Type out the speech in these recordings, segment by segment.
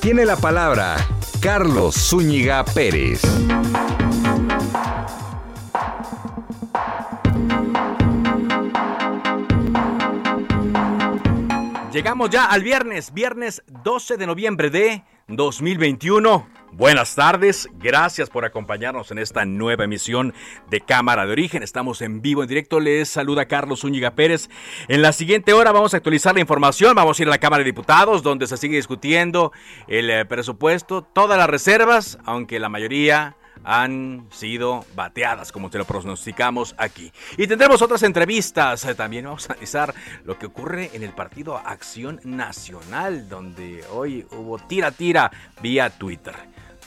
tiene la palabra Carlos Zúñiga Pérez. Llegamos ya al viernes, viernes 12 de noviembre de 2021. Buenas tardes, gracias por acompañarnos en esta nueva emisión de Cámara de Origen. Estamos en vivo, en directo. Les saluda Carlos Zúñiga Pérez. En la siguiente hora vamos a actualizar la información. Vamos a ir a la Cámara de Diputados, donde se sigue discutiendo el eh, presupuesto, todas las reservas, aunque la mayoría han sido bateadas, como te lo pronosticamos aquí. Y tendremos otras entrevistas. Eh, también vamos a analizar lo que ocurre en el partido Acción Nacional, donde hoy hubo tira-tira vía Twitter.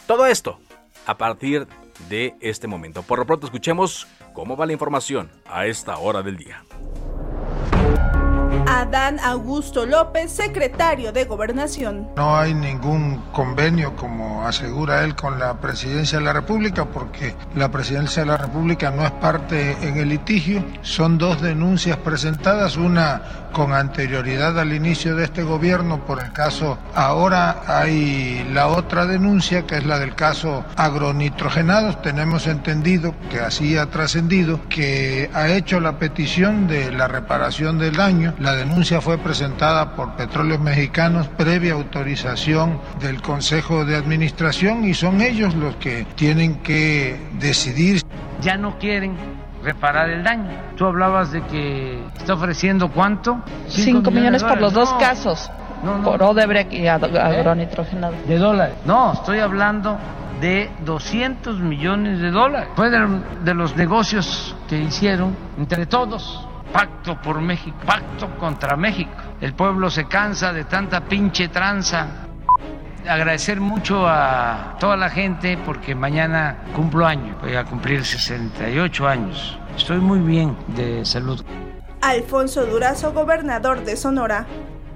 Todo esto a partir de este momento. Por lo pronto escuchemos cómo va la información a esta hora del día. Adán Augusto López, secretario de Gobernación. No hay ningún convenio, como asegura él, con la presidencia de la República, porque la presidencia de la República no es parte en el litigio. Son dos denuncias presentadas, una con anterioridad al inicio de este gobierno por el caso. Ahora hay la otra denuncia, que es la del caso agronitrogenados. Tenemos entendido que así ha trascendido, que ha hecho la petición de la reparación del daño. La denuncia fue presentada por Petróleos Mexicanos previa autorización del Consejo de Administración y son ellos los que tienen que decidir. Ya no quieren reparar el daño. Tú hablabas de que está ofreciendo cuánto? 5 millones, por los dos casos, por Odebrecht y agronitrogenado. De dólares. No, estoy hablando de 200 millones de dólares. Fue de, de los negocios que hicieron entre todos. Pacto por México, pacto contra México. El pueblo se cansa de tanta pinche tranza. Agradecer mucho a toda la gente porque mañana cumplo año, voy a cumplir 68 años. Estoy muy bien de salud. Alfonso Durazo, gobernador de Sonora.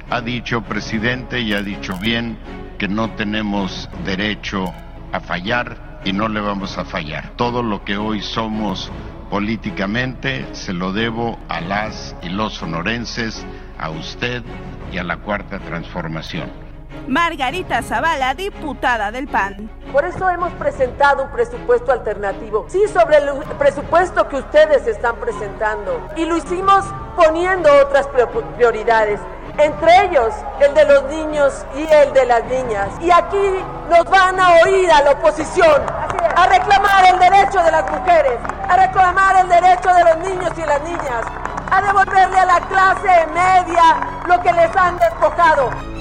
Ha dicho presidente y ha dicho bien que no tenemos derecho a fallar y no le vamos a fallar. Todo lo que hoy somos políticamente se lo debo a las y los sonorenses, a usted y a la Cuarta Transformación. Margarita Zavala, diputada del PAN. Por eso hemos presentado un presupuesto alternativo. Sí, sobre el presupuesto que ustedes están presentando. Y lo hicimos poniendo otras prioridades. Entre ellos, el de los niños y el de las niñas. Y aquí nos van a oír a la oposición a reclamar el derecho de las mujeres, a reclamar el derecho de los niños y las niñas, a devolverle a la clase media lo que les han despojado.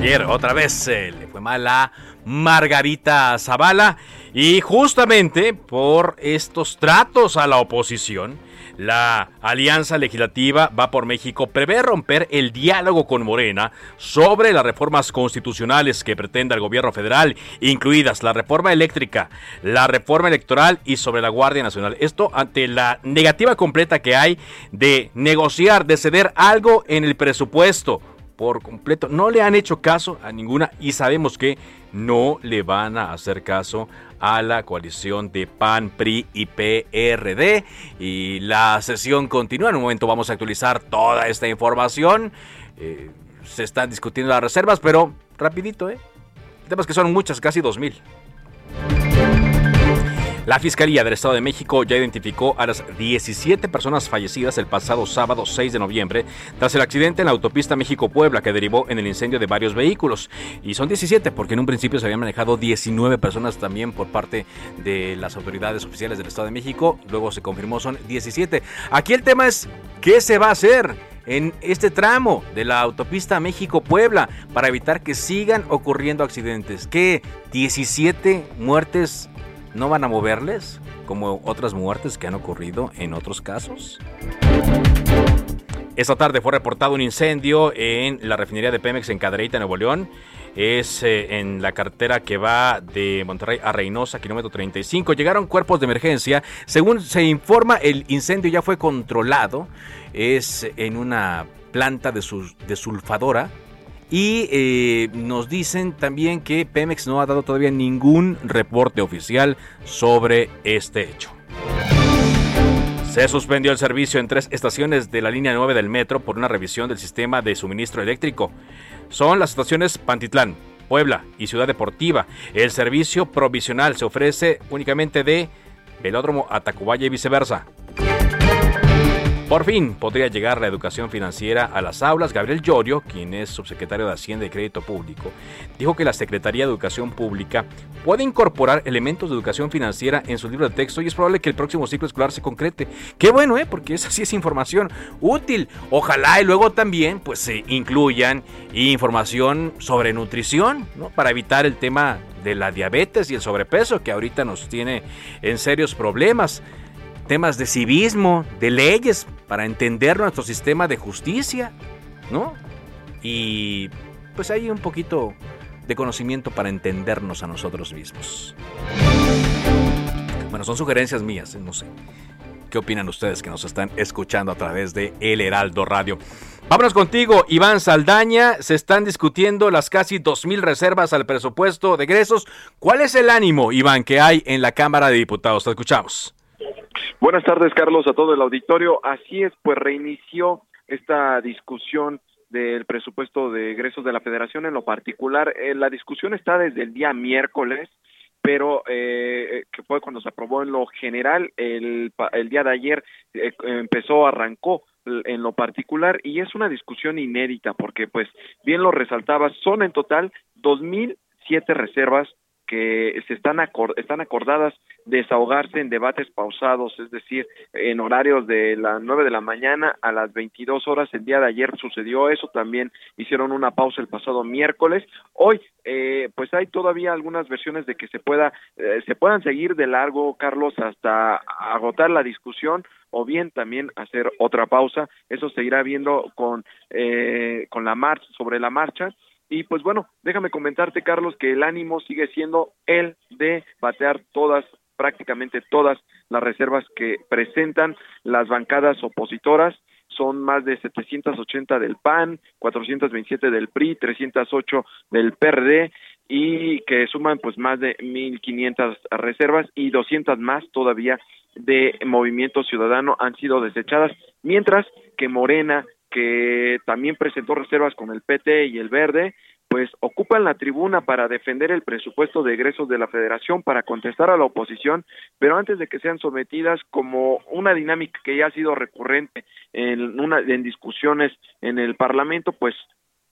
Ayer otra vez le fue mal a Margarita Zavala y justamente por estos tratos a la oposición, la Alianza Legislativa Va por México prevé romper el diálogo con Morena sobre las reformas constitucionales que pretende el gobierno federal, incluidas la reforma eléctrica, la reforma electoral y sobre la Guardia Nacional. Esto ante la negativa completa que hay de negociar, de ceder algo en el presupuesto por completo. No le han hecho caso a ninguna y sabemos que no le van a hacer caso a la coalición de PAN, PRI y PRD. Y la sesión continúa. En un momento vamos a actualizar toda esta información. Eh, se están discutiendo las reservas, pero rapidito, ¿eh? Temas que son muchas, casi 2.000. La Fiscalía del Estado de México ya identificó a las 17 personas fallecidas el pasado sábado 6 de noviembre tras el accidente en la autopista México-Puebla que derivó en el incendio de varios vehículos. Y son 17 porque en un principio se habían manejado 19 personas también por parte de las autoridades oficiales del Estado de México. Luego se confirmó son 17. Aquí el tema es, ¿qué se va a hacer? en este tramo de la autopista México-Puebla para evitar que sigan ocurriendo accidentes. ¿Qué? ¿17 muertes no van a moverles como otras muertes que han ocurrido en otros casos? Esta tarde fue reportado un incendio en la refinería de Pemex en Cadereyta, Nuevo León. Es eh, en la cartera que va de Monterrey a Reynosa, kilómetro 35. Llegaron cuerpos de emergencia. Según se informa, el incendio ya fue controlado. Es en una planta de, de sulfadora y eh, nos dicen también que Pemex no ha dado todavía ningún reporte oficial sobre este hecho. Se suspendió el servicio en tres estaciones de la línea 9 del metro por una revisión del sistema de suministro eléctrico. Son las estaciones Pantitlán, Puebla y Ciudad Deportiva. El servicio provisional se ofrece únicamente de Velódromo a Tacubaya y viceversa. Por fin podría llegar la educación financiera a las aulas. Gabriel Llorio, quien es subsecretario de Hacienda y Crédito Público, dijo que la Secretaría de Educación Pública puede incorporar elementos de educación financiera en su libro de texto y es probable que el próximo ciclo escolar se concrete. Qué bueno, ¿eh? Porque esa sí es información útil. Ojalá y luego también pues se incluyan información sobre nutrición, ¿no? Para evitar el tema de la diabetes y el sobrepeso que ahorita nos tiene en serios problemas temas de civismo, de leyes, para entender nuestro sistema de justicia, ¿no? Y pues hay un poquito de conocimiento para entendernos a nosotros mismos. Bueno, son sugerencias mías, no sé. ¿Qué opinan ustedes que nos están escuchando a través de El Heraldo Radio? Vámonos contigo, Iván Saldaña. Se están discutiendo las casi 2.000 reservas al presupuesto de egresos. ¿Cuál es el ánimo, Iván, que hay en la Cámara de Diputados? Te escuchamos. Buenas tardes, Carlos, a todo el auditorio. Así es, pues reinició esta discusión del presupuesto de egresos de la Federación en lo particular. Eh, la discusión está desde el día miércoles, pero eh, que fue cuando se aprobó en lo general. El, el día de ayer eh, empezó, arrancó en lo particular y es una discusión inédita porque, pues, bien lo resaltaba, son en total dos mil siete reservas que se están, están acordadas desahogarse en debates pausados, es decir, en horarios de las nueve de la mañana a las 22 horas. El día de ayer sucedió eso, también hicieron una pausa el pasado miércoles. Hoy, eh, pues hay todavía algunas versiones de que se pueda, eh, se puedan seguir de largo, Carlos, hasta agotar la discusión o bien también hacer otra pausa. Eso se irá viendo con, eh, con la marcha, sobre la marcha y pues bueno, déjame comentarte, Carlos, que el ánimo sigue siendo el de batear todas, prácticamente todas las reservas que presentan las bancadas opositoras. Son más de 780 del PAN, 427 del PRI, 308 del PRD y que suman pues más de 1.500 reservas y 200 más todavía de Movimiento Ciudadano han sido desechadas, mientras que Morena que también presentó reservas con el PT y el Verde, pues ocupan la tribuna para defender el presupuesto de egresos de la Federación, para contestar a la oposición, pero antes de que sean sometidas como una dinámica que ya ha sido recurrente en, una, en discusiones en el Parlamento, pues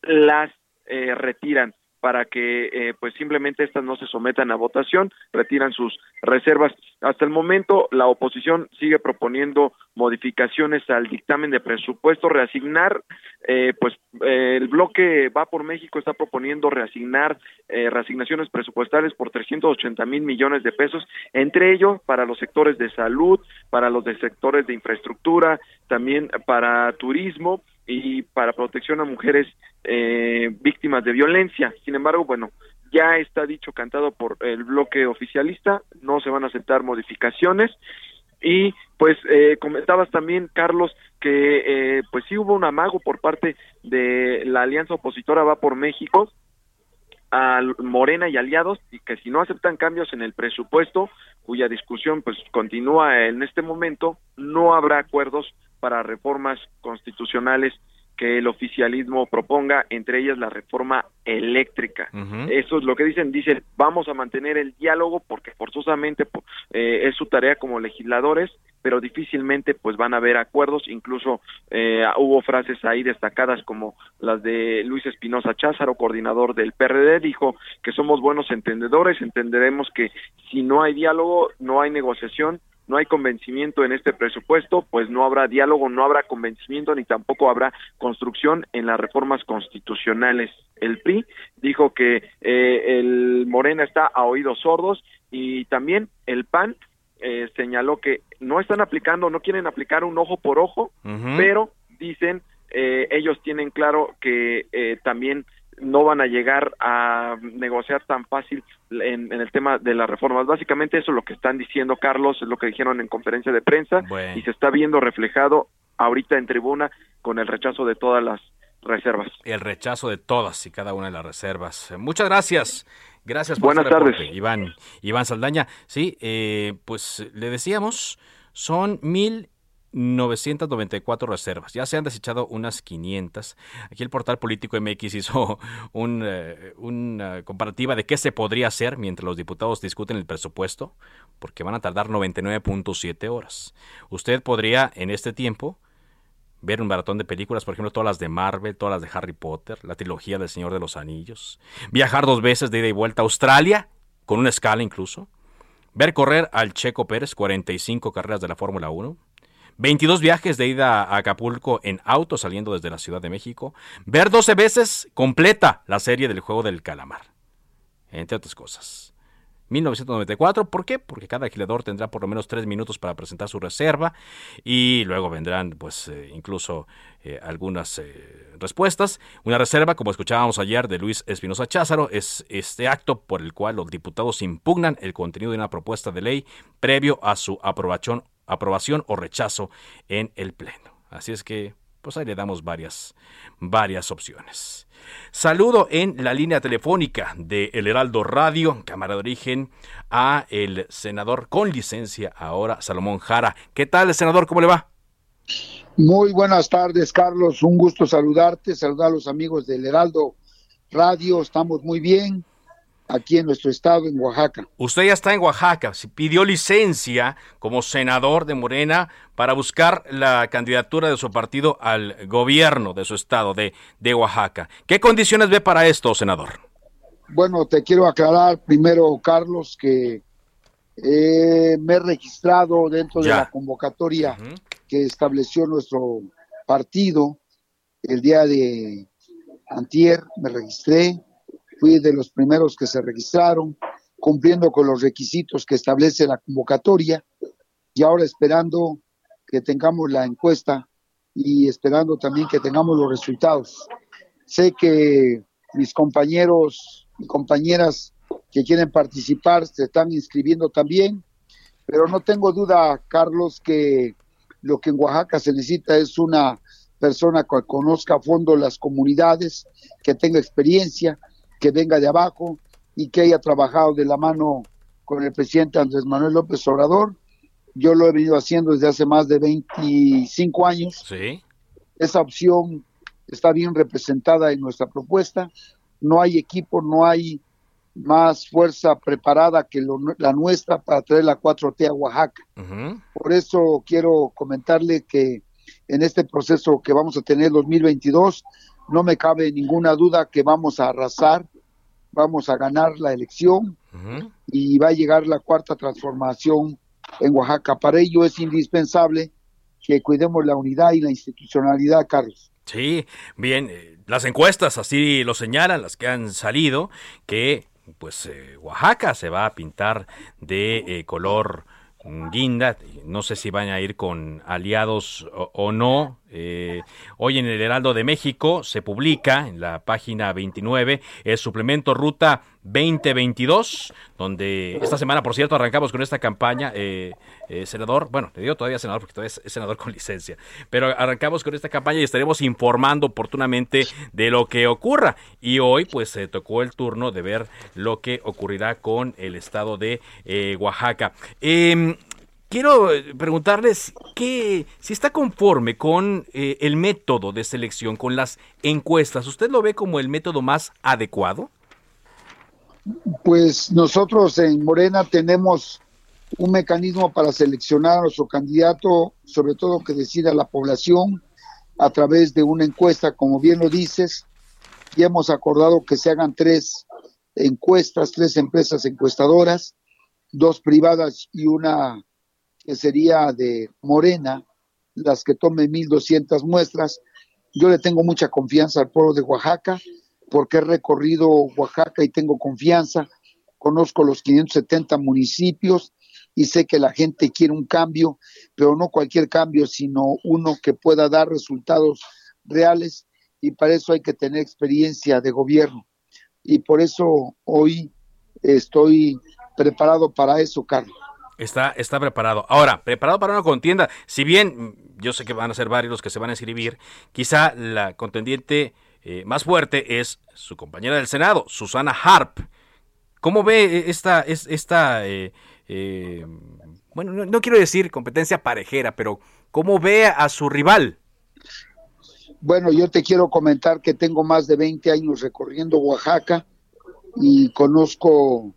las eh, retiran para que eh, pues simplemente estas no se sometan a votación, retiran sus reservas. Hasta el momento la oposición sigue proponiendo modificaciones al dictamen de presupuesto, reasignar, eh, pues eh, el bloque Va por México está proponiendo reasignar reasignaciones presupuestales por 380 mil millones de pesos, entre ellos para los sectores de salud, para los de sectores de infraestructura, también para turismo y para protección a mujeres eh, víctimas de violencia. Sin embargo, bueno, ya está dicho cantado por el bloque oficialista, no se van a aceptar modificaciones y pues eh, comentabas también Carlos que eh, pues sí hubo un amago por parte de la alianza opositora va por México a Morena y aliados y que si no aceptan cambios en el presupuesto cuya discusión pues continúa en este momento no habrá acuerdos para reformas constitucionales que el oficialismo proponga, entre ellas la reforma eléctrica. Eso es lo que dicen, dicen, vamos a mantener el diálogo porque forzosamente eh, es su tarea como legisladores, pero difícilmente pues van a haber acuerdos, incluso eh, hubo frases ahí destacadas como las de Luis Espinosa Cházaro, coordinador del PRD, dijo que somos buenos entendedores, entenderemos que si no hay diálogo, no hay negociación, no hay convencimiento en este presupuesto, pues no habrá diálogo, no habrá convencimiento ni tampoco habrá construcción en las reformas constitucionales. El PRI dijo que eh, el Morena está a oídos sordos y también el PAN eh, señaló que no están aplicando, no quieren aplicar un ojo por ojo, pero dicen eh, ellos tienen claro que también no van a llegar a negociar tan fácil en, el tema de las reformas. Básicamente eso es lo que están diciendo Carlos, es lo que dijeron en conferencia de prensa y se está viendo reflejado ahorita en tribuna con el rechazo de todas las reservas. El rechazo de todas y cada una de las reservas. Muchas gracias. Gracias por Buenas tardes. Iván, Iván Saldaña. Sí, eh, pues le decíamos, son mil 994 reservas. Ya se han desechado unas 500. Aquí el portal Político MX hizo un, eh, una comparativa de qué se podría hacer mientras los diputados discuten el presupuesto, porque van a tardar 99.7 horas. Usted podría en este tiempo ver un maratón de películas, por ejemplo, todas las de Marvel, todas las de Harry Potter, la trilogía del Señor de los Anillos, viajar dos veces de ida y vuelta a Australia, con una escala incluso, ver correr al Checo Pérez 45 carreras de la Fórmula 1, 22 viajes de ida a Acapulco en auto saliendo desde la Ciudad de México, ver 12 veces completa la serie del juego del calamar, entre otras cosas. 1994, ¿por qué? Porque cada alquilador tendrá por lo menos tres minutos para presentar su reserva y luego vendrán pues eh, incluso eh, algunas eh, respuestas. Una reserva, como escuchábamos ayer de Luis Espinosa Cházaro, es este acto por el cual los diputados impugnan el contenido de una propuesta de ley previo a su aprobación aprobación o rechazo en el Pleno. Así es que, pues ahí le damos varias, varias opciones. Saludo en la línea telefónica de El Heraldo Radio, Cámara de Origen, a el senador con licencia ahora, Salomón Jara. ¿Qué tal, senador? ¿Cómo le va? Muy buenas tardes, Carlos. Un gusto saludarte, saludar a los amigos del Heraldo Radio. Estamos muy bien aquí en nuestro estado, en Oaxaca. Usted ya está en Oaxaca, pidió licencia como senador de Morena para buscar la candidatura de su partido al gobierno de su estado, de, de Oaxaca. ¿Qué condiciones ve para esto, senador? Bueno, te quiero aclarar primero, Carlos, que eh, me he registrado dentro de la convocatoria que estableció nuestro partido el día de antier, me registré, fui de los primeros que se registraron, cumpliendo con los requisitos que establece la convocatoria y ahora esperando que tengamos la encuesta y esperando también que tengamos los resultados. Sé que mis compañeros y compañeras que quieren participar se están inscribiendo también, pero no tengo duda, Carlos, que lo que en Oaxaca se necesita es una persona que conozca a fondo las comunidades, que tenga experiencia, que venga de abajo y que haya trabajado de la mano con el presidente Andrés Manuel López Obrador. Yo lo he venido haciendo desde hace más de 25 años. Sí. Esa opción está bien representada en nuestra propuesta. No hay equipo, no hay más fuerza preparada que la nuestra para traer la 4T a Oaxaca. Por eso quiero comentarle que en este proceso que vamos a tener 2022, no me cabe ninguna duda que vamos a arrasar vamos a ganar la elección y va a llegar la cuarta transformación en Oaxaca. Para ello es indispensable que cuidemos la unidad y la institucionalidad, Carlos. Sí, bien, eh, las encuestas así lo señalan, las que han salido, que pues eh, Oaxaca se va a pintar de eh, color guinda, no sé si van a ir con aliados o no, eh, hoy en el Heraldo de México se publica en la página 29 el suplemento Ruta 2022, donde esta semana, por cierto, arrancamos con esta campaña, eh, eh, senador, bueno, le digo todavía senador porque todavía es senador con licencia, pero arrancamos con esta campaña y estaremos informando oportunamente de lo que ocurra. Y hoy, pues, se tocó el turno de ver lo que ocurrirá con el estado de Oaxaca. Quiero eh, preguntarles que si está conforme con eh, el método de selección, con las encuestas, ¿usted lo ve como el método más adecuado? Pues nosotros en Morena tenemos un mecanismo para seleccionar a nuestro candidato, sobre todo que decida la población, a través de una encuesta, como bien lo dices, y hemos acordado que se hagan tres encuestas, tres empresas encuestadoras, dos privadas y una que sería de Morena, las que tomen 1.200 muestras. Yo le tengo mucha confianza al pueblo de Oaxaca porque he recorrido Oaxaca y tengo confianza, conozco los 570 municipios y sé que la gente quiere un cambio, pero no cualquier cambio, sino uno que pueda dar resultados reales y para eso hay que tener experiencia de gobierno. Y por eso hoy estoy preparado para eso, Carlos. Está, está preparado. Ahora, preparado para una contienda. Si bien yo sé que van a ser varios los que se van a inscribir, quizá la contendiente eh, más fuerte es su compañera del Senado, Susana Harp. ¿Cómo ve esta, esta eh, eh, bueno, no, quiero decir competencia parejera, pero cómo ve a su rival? Bueno, yo te quiero comentar que tengo más de 20 años recorriendo Oaxaca y conozco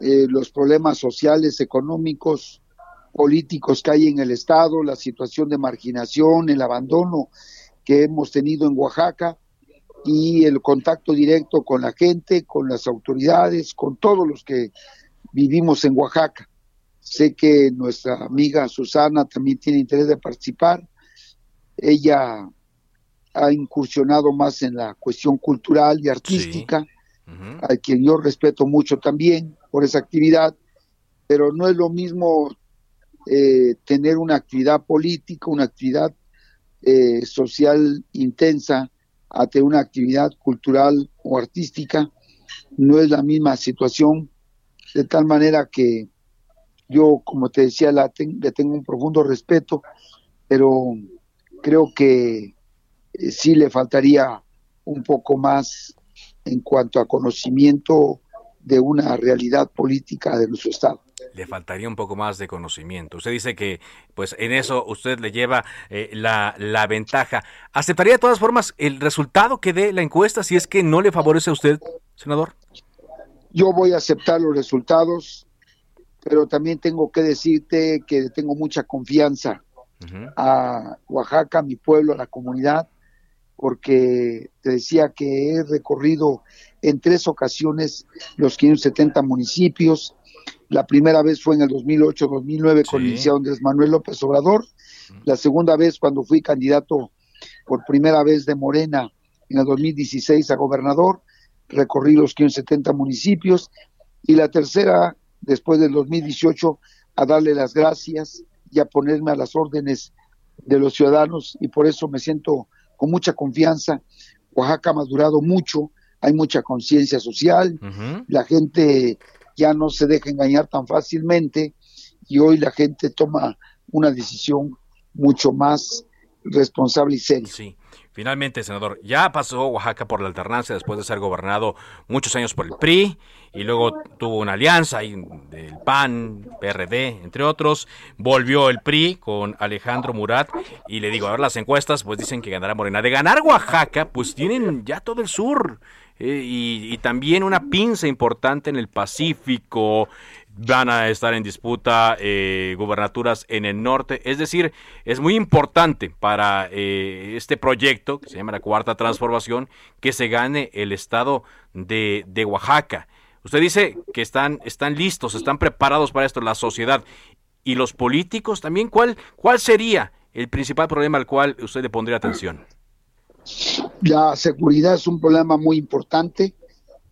eh, los problemas sociales, económicos, políticos que hay en el Estado, la situación de marginación, el abandono que hemos tenido en Oaxaca y el contacto directo con la gente, con las autoridades, con todos los que vivimos en Oaxaca. Sé que nuestra amiga Susana también tiene interés de participar. Ella ha incursionado más en la cuestión cultural y artística, a quien yo respeto mucho también por esa actividad, pero no es lo mismo eh, tener una actividad política, una actividad eh, social intensa, a tener una actividad cultural o artística. No es la misma situación, de tal manera que yo, como te decía, la le tengo un profundo respeto, pero creo que eh, sí le faltaría un poco más en cuanto a conocimiento de una realidad política de nuestro Estado. Le faltaría un poco más de conocimiento. Usted dice que, pues, en eso usted le lleva eh, la, la ventaja. ¿Aceptaría de todas formas el resultado que dé la encuesta si es que no le favorece a usted, senador? Yo voy a aceptar los resultados, pero también tengo que decirte que tengo mucha confianza a Oaxaca, a mi pueblo, a la comunidad, porque te decía que he recorrido en tres ocasiones los 570 municipios. La primera vez fue en el 2008-2009 con el licenciado Andrés Manuel López Obrador. La segunda vez cuando fui candidato por primera vez de Morena en el 2016 a gobernador, recorrí los 570 municipios. Y la tercera, después del 2018, a darle las gracias y a ponerme a las órdenes de los ciudadanos y por eso me siento con mucha confianza. Oaxaca ha madurado mucho, hay mucha conciencia social, la gente ya no se deja engañar tan fácilmente y hoy la gente toma una decisión mucho más responsable y seria. Sí. Finalmente, senador, ya pasó Oaxaca por la alternancia después de ser gobernado muchos años por el PRI y luego tuvo una alianza ahí del PAN, PRD, entre otros. Volvió el PRI con Alejandro Murat y le digo, ahora las encuestas pues dicen que ganará Morena. De ganar Oaxaca, pues tienen ya todo el sur. Eh, y, también una pinza importante en el Pacífico, van a estar en disputa eh, gubernaturas en el norte. Es decir, es muy importante para eh, este proyecto, que se llama la Cuarta Transformación, que se gane el estado de, de, Oaxaca. Usted dice que están, están listos, están preparados para esto, la sociedad y los políticos también. ¿Cuál, cuál sería el principal problema al cual usted le pondría atención? La seguridad es un problema muy importante,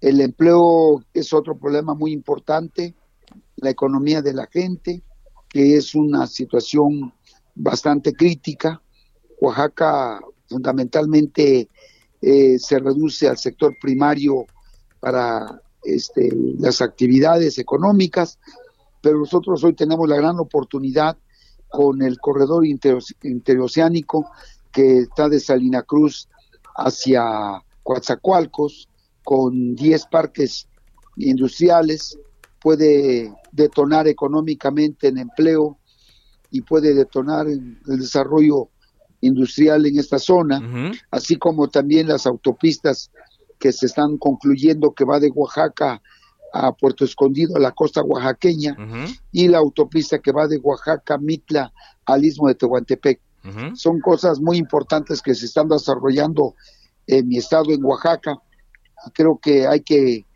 el empleo es otro problema muy importante, la economía de la gente, que es una situación bastante crítica. Oaxaca fundamentalmente eh, se reduce al sector primario para este, las actividades económicas, pero nosotros hoy tenemos la gran oportunidad con el corredor interoceánico que está de Salina Cruz hacia Coatzacoalcos, con 10 parques industriales, puede detonar económicamente en empleo y puede detonar el desarrollo industrial en esta zona, así como también las autopistas que se están concluyendo que va de Oaxaca a Puerto Escondido, a la costa oaxaqueña, y la autopista que va de Oaxaca, Mitla, al istmo de Tehuantepec. Son cosas muy importantes que se están desarrollando en mi estado, en Oaxaca, creo que hay que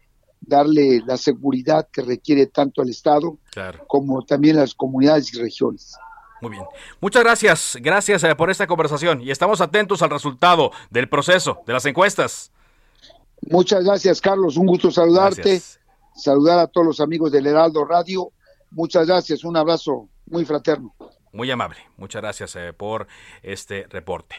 darle la seguridad que requiere tanto el estado como también las comunidades y regiones. Muy bien. Muchas gracias. Gracias eh, por esta conversación y estamos atentos al resultado del proceso, de las encuestas. Muchas gracias, Carlos. Un gusto saludarte. Saludar a todos los amigos del Heraldo Radio. Muchas gracias. Un abrazo muy fraterno. Muy amable. Muchas gracias eh, por este reporte.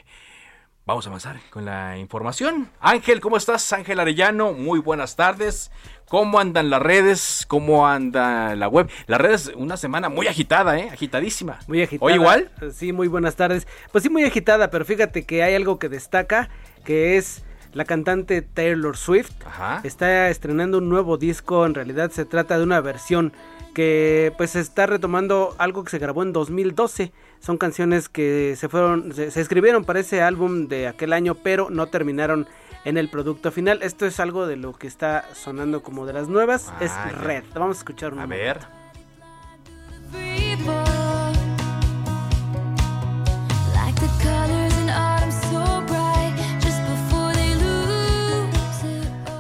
Vamos a avanzar con la información. Ángel, ¿cómo estás? Ángel Arellano, muy buenas tardes. ¿Cómo andan las redes? ¿Cómo anda la web? Las redes, una semana muy agitada, ¿eh? Agitadísima. Muy agitada. ¿O igual? Sí, muy buenas tardes. Pues sí, muy agitada, pero fíjate que hay algo que destaca, que es la cantante Taylor Swift. Ajá. Está estrenando un nuevo disco, en realidad se trata de una versión que pues está retomando algo que se grabó en 2012. Son canciones que se fueron, se, escribieron para ese álbum de aquel año, pero no terminaron en el producto final. Esto es algo de lo que está sonando como de las nuevas. es ah, Red. Vamos a escuchar una. A ver.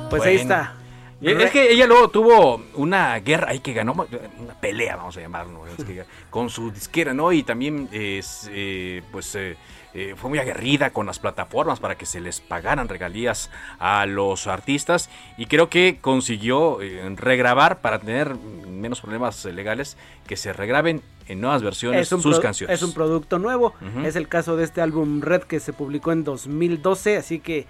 Pues ahí está. Es que ella luego tuvo una guerra ahí que ganó, una pelea, vamos a llamarlo, con su disquera, ¿no? Y también, es, eh, pues, eh, eh, fue muy aguerrida con las plataformas para que se les pagaran regalías a los artistas y creo que consiguió regrabar para tener menos problemas legales que se regraben en nuevas versiones sus canciones. Es un producto nuevo, es el caso de este álbum Red que se publicó en 2012, así que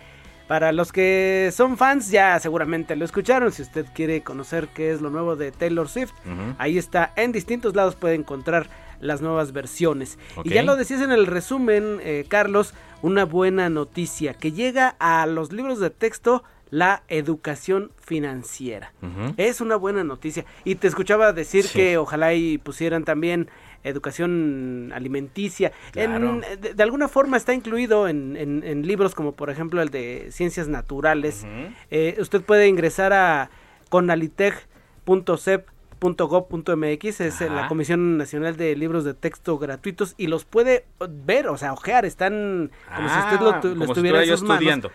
para los que son fans ya seguramente lo escucharon. Si usted quiere conocer qué es lo nuevo de Taylor Swift, ahí está. En distintos lados puede encontrar las nuevas versiones. Y ya lo decías en el resumen, eh, Carlos, una buena noticia que llega a los libros de texto la educación financiera. Es una buena noticia. Y te escuchaba decir que ojalá y pusieran también educación alimenticia. de, alguna forma está incluido en, libros como por ejemplo el de ciencias naturales. Eh, usted puede ingresar a conalitech.cep.gov.mx, es eh, la Comisión Nacional de Libros de Texto Gratuitos y los puede ver, o sea, ojear, están como si usted lo, ah, estuviera estudiando.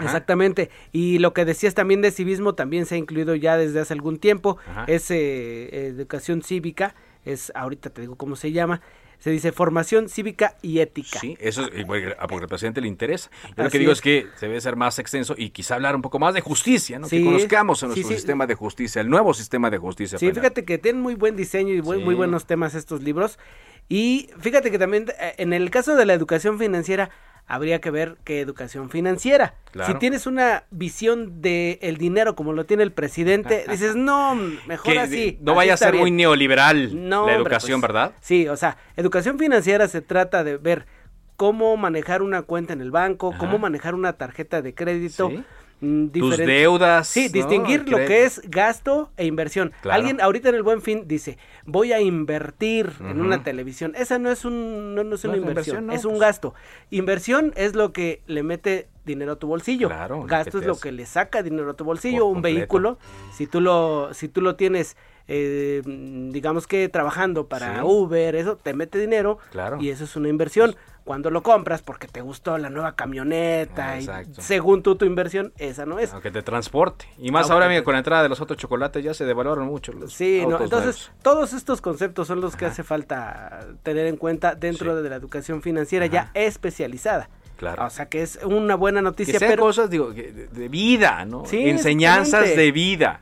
Exactamente. Y lo que decías también de civismo también se ha incluido ya desde hace algún tiempo. Es eh, educación cívica es ahorita te digo cómo se llama, se dice formación cívica y ética. Sí, eso es porque al presidente le interesa. Yo lo que digo es. que se debe ser más extenso y quizá hablar un poco más de justicia, ¿no? que conozcamos nuestro sistema de justicia, el nuevo sistema de justicia. Sí, fíjate que tienen muy buen diseño y muy buenos temas estos libros. Y fíjate que también eh, en el caso de la educación financiera habría que ver qué educación financiera. Si tienes una visión de el dinero como lo tiene el presidente, dices, no, mejor así. No vaya a ser muy neoliberal la educación, pues, ¿verdad? Sí, o sea, educación financiera se trata de ver cómo manejar una cuenta en el banco, cómo manejar una tarjeta de crédito. Mm, Tus deudas. Sí, distinguir lo que es gasto e inversión. Alguien ahorita en el Buen Fin dice, voy a invertir en una televisión. Esa no es, un, no, es una inversión, es un pues. gasto. Inversión es lo que le mete dinero a tu bolsillo. gasto es lo que le saca dinero a tu bolsillo. un vehículo, si tú lo, si tú lo tienes... Eh, digamos que trabajando para Uber, eso te mete dinero y eso es una inversión cuando lo compras porque te gustó la nueva camioneta y según tú tu inversión, esa no es. Aunque te transporte. Y más ahora con la entrada de los otros chocolates ya se devaluaron mucho. Los sí, entonces todos estos conceptos son los que hace falta tener en cuenta dentro de la educación financiera ya especializada. Claro. O sea que es una buena noticia. Que cosas digo, de vida, ¿no? Sí, Enseñanzas de vida.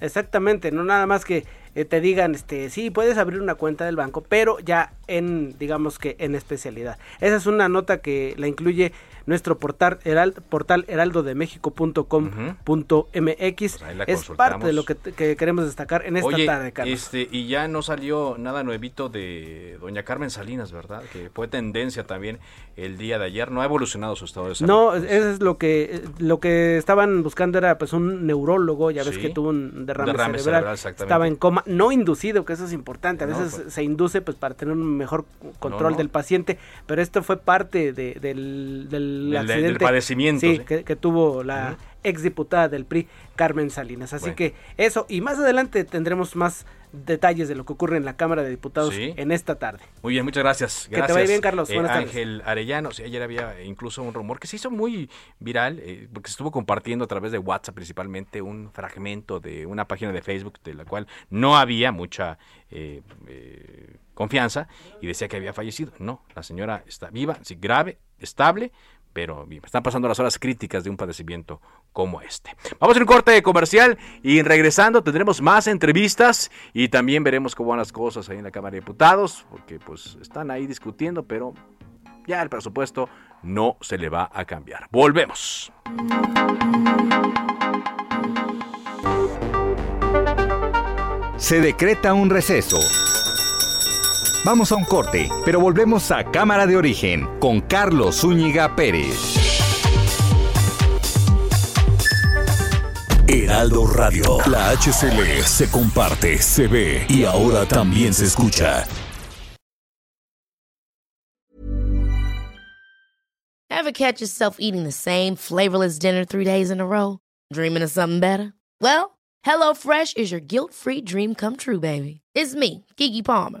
Exactamente, no nada más que eh, te digan, este, sí, puedes abrir una cuenta del banco, pero ya en, digamos que en especialidad. Esa es una nota que la incluye nuestro portal, herald, portal heraldodemexico.com.mx. Pues es parte de lo que, queremos destacar en esta tarde, Carlos. Este, y ya no salió nada nuevito de doña Carmen Salinas, ¿verdad? Que fue tendencia también el día de ayer. No ha evolucionado su estado de salud. No, eso es lo que, lo que estaban buscando era pues un neurólogo, ya ves que tuvo un derrame, cerebral, estaba en coma no inducido, que eso es importante. A veces pues. se induce pues para tener un mejor control del paciente, pero esto fue parte de, del, del, accidente. Del padecimiento. Sí, Que, tuvo la exdiputada del PRI, Carmen Salinas. Así que eso, y más adelante tendremos más detalles de lo que ocurre en la Cámara de Diputados en esta tarde. Muy bien, muchas gracias. Que te vaya bien, Carlos. Eh, Ángel Arellano, sí, ayer había incluso un rumor que se hizo muy viral, eh, porque se estuvo compartiendo a través de WhatsApp principalmente un fragmento de una página de Facebook de la cual no había mucha eh, confianza y decía que había fallecido. No, la señora está viva, sí, grave, estable, pero están pasando las horas críticas de un padecimiento como este. Vamos a un corte comercial y regresando tendremos más entrevistas y también veremos cómo van las cosas ahí en la Cámara de Diputados, porque pues están ahí discutiendo, pero ya el presupuesto no se le va a cambiar. Volvemos. Se decreta un receso. Vamos a un corte, pero volvemos a Cámara de Origen con Carlos Zúñiga Pérez. Heraldo Radio, la HCL se comparte, se ve y ahora también se escucha. Ever catch yourself eating the same flavorless dinner three days in a row? Dreaming of something better? Well, HelloFresh is your guilt-free dream come true, baby. It's me, Kiki Palmer.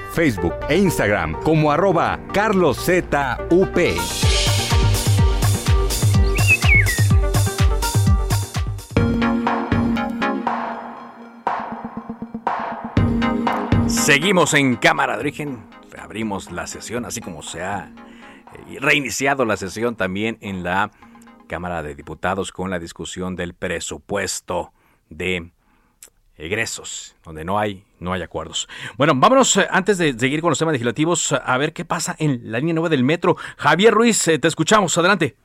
Facebook e Instagram como arroba carloszup. Seguimos en Cámara de Origen, abrimos la sesión, así como se ha eh, reiniciado la sesión también en la Cámara de Diputados con la discusión del presupuesto de egresos, donde no hay, no hay acuerdos. Bueno, vámonos eh, antes de seguir con los temas legislativos a ver qué pasa en la línea 9 del metro. Javier Ruiz, eh, te escuchamos, adelante.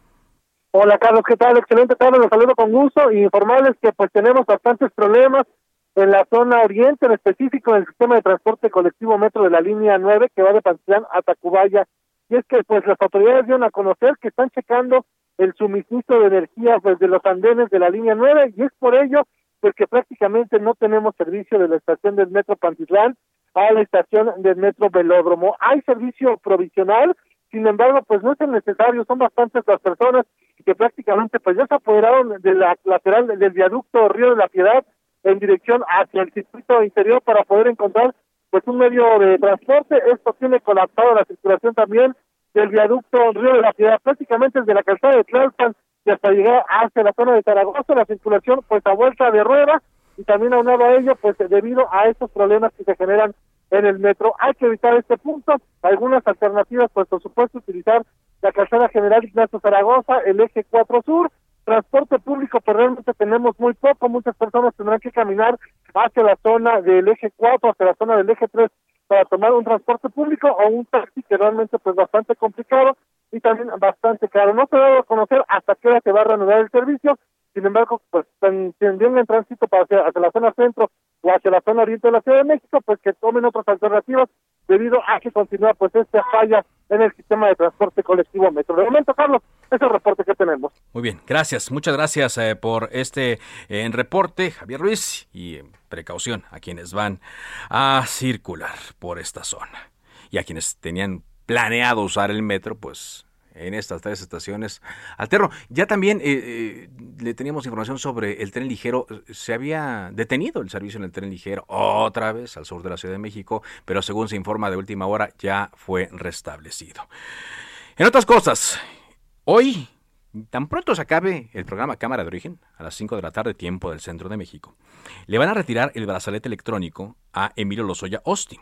Hola Carlos, ¿qué tal? Excelente tarde, los saludo con gusto y informarles que pues tenemos bastantes problemas en la zona oriente, en específico en el sistema de transporte colectivo metro de la línea 9 que va de Pantlán a Tacubaya. Y es que pues las autoridades dieron a conocer que están checando el suministro de energía pues de los andenes de la línea 9 y es por ello porque prácticamente no tenemos servicio de la estación del metro Pantitlán a la estación del metro Velódromo. Hay servicio provisional, sin embargo, pues no es necesario, son bastantes las personas que prácticamente pues ya se apoderaron de la lateral del viaducto Río de la Piedad en dirección hacia el circuito interior para poder encontrar pues un medio de transporte. Esto tiene colapsado la circulación también del viaducto Río de la Piedad, prácticamente desde la calzada de Tlalpan y hasta llegar hacia la zona de Zaragoza, la circulación pues a vuelta de rueda y también aunado a ello pues debido a estos problemas que se generan en el metro. Hay que evitar este punto, algunas alternativas pues por supuesto utilizar la calzada general Ignacio Zaragoza, el eje 4 sur, transporte público pues realmente tenemos muy poco, muchas personas tendrán que caminar hacia la zona del eje 4, hacia la zona del eje 3 para tomar un transporte público o un taxi que realmente pues bastante complicado y también bastante caro. No se va a conocer hasta qué hora se va a reanudar el servicio, sin embargo, pues tendrían en tránsito para hacia, hacia, la zona centro o hacia la zona oriente de la Ciudad de México, pues que tomen otras alternativas debido a que continúa pues esta falla en el sistema de transporte colectivo metro. De momento, Carlos, es el reporte que tenemos. Muy bien, gracias, muchas gracias eh, por este eh, reporte, Javier Ruiz, y precaución a quienes van a circular por esta zona y a quienes tenían planeado usar el metro, pues en estas tres estaciones alterno. Ya también eh, eh, le teníamos información sobre el tren ligero. Se había detenido el servicio en el tren ligero otra vez al sur de la Ciudad de México, pero según se informa de última hora ya fue restablecido. En otras cosas, hoy Tan pronto se acabe el programa Cámara de Origen, a las 5 de la tarde, tiempo del centro de México, le van a retirar el brazalete electrónico a Emilio Lozoya Austin.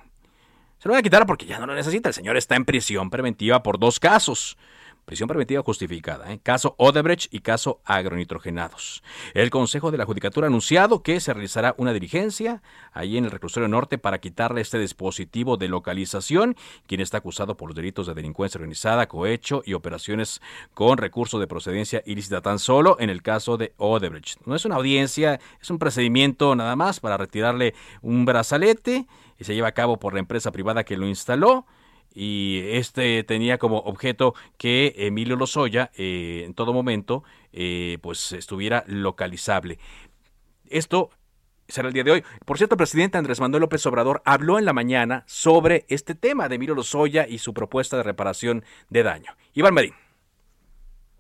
Se lo van a quitar porque ya no lo necesita. El señor está en prisión preventiva por dos casos. Prisión preventiva justificada, ¿eh? caso Odebrecht y caso agronitrogenados. El Consejo de la Judicatura ha anunciado que se realizará una diligencia ahí en el reclusorio norte para quitarle este dispositivo de localización, quien está acusado por los delitos de delincuencia organizada, cohecho y operaciones con recursos de procedencia ilícita tan solo en el caso de Odebrecht. No es una audiencia, es un procedimiento nada más para retirarle un brazalete y se lleva a cabo por la empresa privada que lo instaló y este tenía como objeto que Emilio Lozoya eh, en todo momento eh, pues estuviera localizable. Esto será el día de hoy. Por cierto, el presidente Andrés Manuel López Obrador habló en la mañana sobre este tema de Emilio Lozoya y su propuesta de reparación de daño. Iván Marín.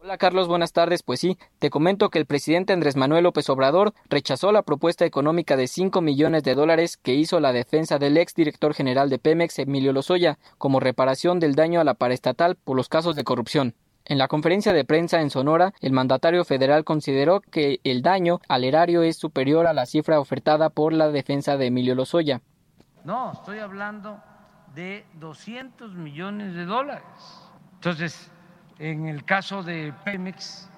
Hola Carlos, buenas tardes. Pues sí, te comento que el presidente Andrés Manuel López Obrador rechazó la propuesta económica de 5 millones de dólares que hizo la defensa del ex director general de Pemex, Emilio Lozoya, como reparación del daño a la paraestatal por los casos de corrupción. En la conferencia de prensa en Sonora, el mandatario federal consideró que el daño al erario es superior a la cifra ofertada por la defensa de Emilio Lozoya. No, estoy hablando de 200 millones de dólares. Entonces, en el caso de Pemex,